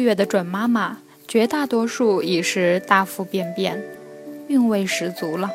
月的准妈妈，绝大多数已是大腹便便，韵味十足了。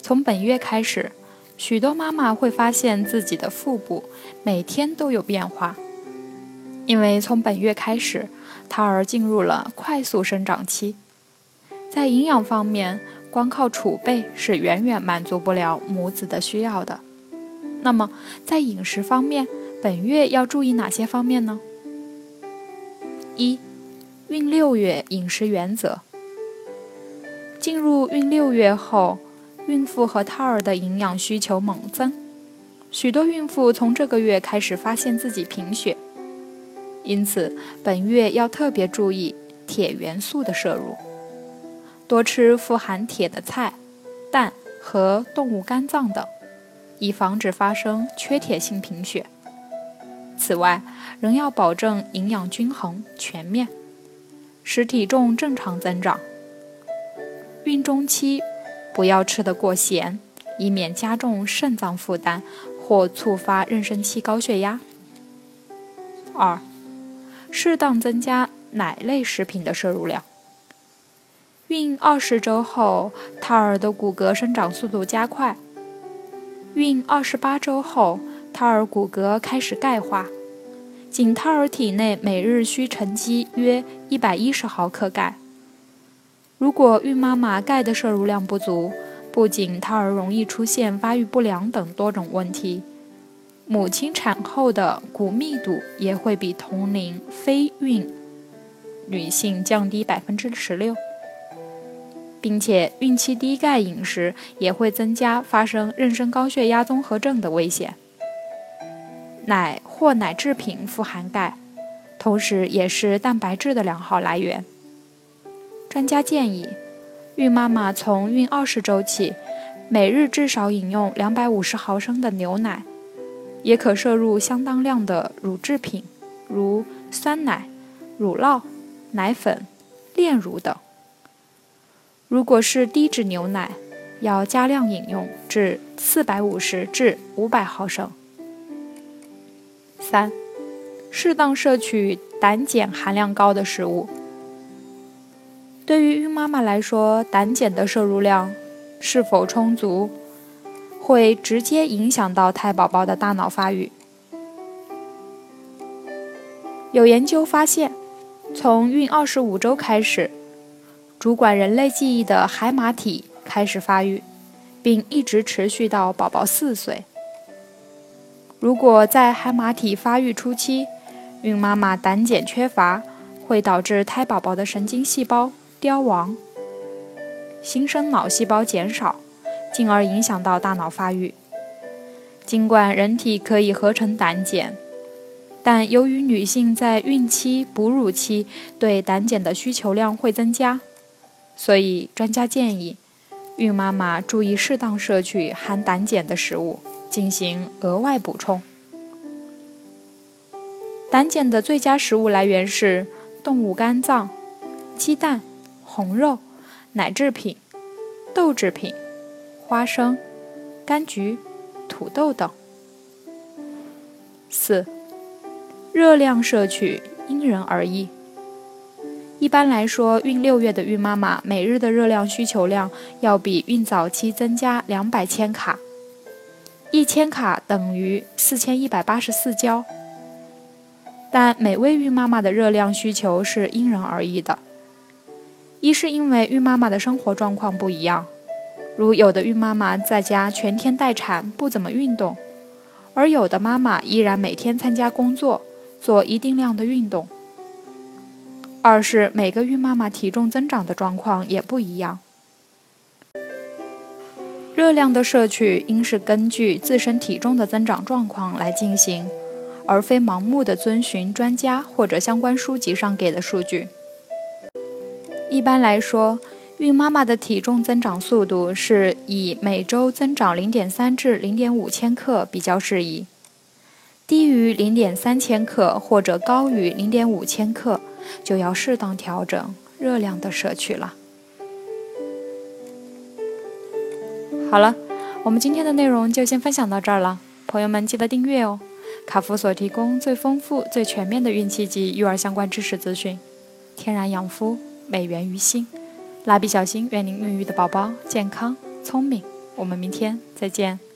从本月开始，许多妈妈会发现自己的腹部每天都有变化，因为从本月开始，胎儿进入了快速生长期，在营养方面，光靠储备是远远满足不了母子的需要的。那么，在饮食方面，本月要注意哪些方面呢？一、孕六月饮食原则。进入孕六月后，孕妇和胎儿的营养需求猛增，许多孕妇从这个月开始发现自己贫血，因此本月要特别注意铁元素的摄入，多吃富含铁的菜、蛋和动物肝脏等，以防止发生缺铁性贫血。此外，仍要保证营养均衡全面，使体重正常增长。孕中期不要吃得过咸，以免加重肾脏负担或触发妊娠期高血压。二，适当增加奶类食品的摄入量。孕二十周后，胎儿的骨骼生长速度加快。孕二十八周后。胎儿骨骼开始钙化，仅胎儿体内每日需沉积约一百一十毫克钙。如果孕妈妈钙的摄入量不足，不仅胎儿容易出现发育不良等多种问题，母亲产后的骨密度也会比同龄非孕女性降低百分之十六，并且孕期低钙饮食也会增加发生妊娠高血压综合症的危险。奶或奶制品富含钙，同时也是蛋白质的良好来源。专家建议，孕妈妈从孕二十周起，每日至少饮用两百五十毫升的牛奶，也可摄入相当量的乳制品，如酸奶、乳酪、奶粉、炼乳等。如果是低脂牛奶，要加量饮用至四百五十至五百毫升。三，适当摄取胆碱含量高的食物。对于孕妈妈来说，胆碱的摄入量是否充足，会直接影响到胎宝宝的大脑发育。有研究发现，从孕二十五周开始，主管人类记忆的海马体开始发育，并一直持续到宝宝四岁。如果在海马体发育初期，孕妈妈胆碱缺乏，会导致胎宝宝的神经细胞凋亡，新生脑细胞减少，进而影响到大脑发育。尽管人体可以合成胆碱，但由于女性在孕期、哺乳期对胆碱的需求量会增加，所以专家建议孕妈妈注意适当摄取含胆碱的食物。进行额外补充。胆碱的最佳食物来源是动物肝脏、鸡蛋、红肉、奶制品、豆制品、花生、柑橘、土豆等。四、热量摄取因人而异。一般来说，孕六月的孕妈妈每日的热量需求量要比孕早期增加两百千卡。一千卡等于四千一百八十四焦，但每位孕妈妈的热量需求是因人而异的。一是因为孕妈妈的生活状况不一样，如有的孕妈妈在家全天待产，不怎么运动，而有的妈妈依然每天参加工作，做一定量的运动。二是每个孕妈妈体重增长的状况也不一样。热量的摄取应是根据自身体重的增长状况来进行，而非盲目的遵循专家或者相关书籍上给的数据。一般来说，孕妈妈的体重增长速度是以每周增长0.3至0.5千克比较适宜，低于0.3千克或者高于0.5千克，就要适当调整热量的摄取了。好了，我们今天的内容就先分享到这儿了，朋友们记得订阅哦。卡夫所提供最丰富、最全面的孕期及育儿相关知识资讯，天然养肤。美源于心，蜡笔小新，愿您孕育的宝宝健康聪明。我们明天再见。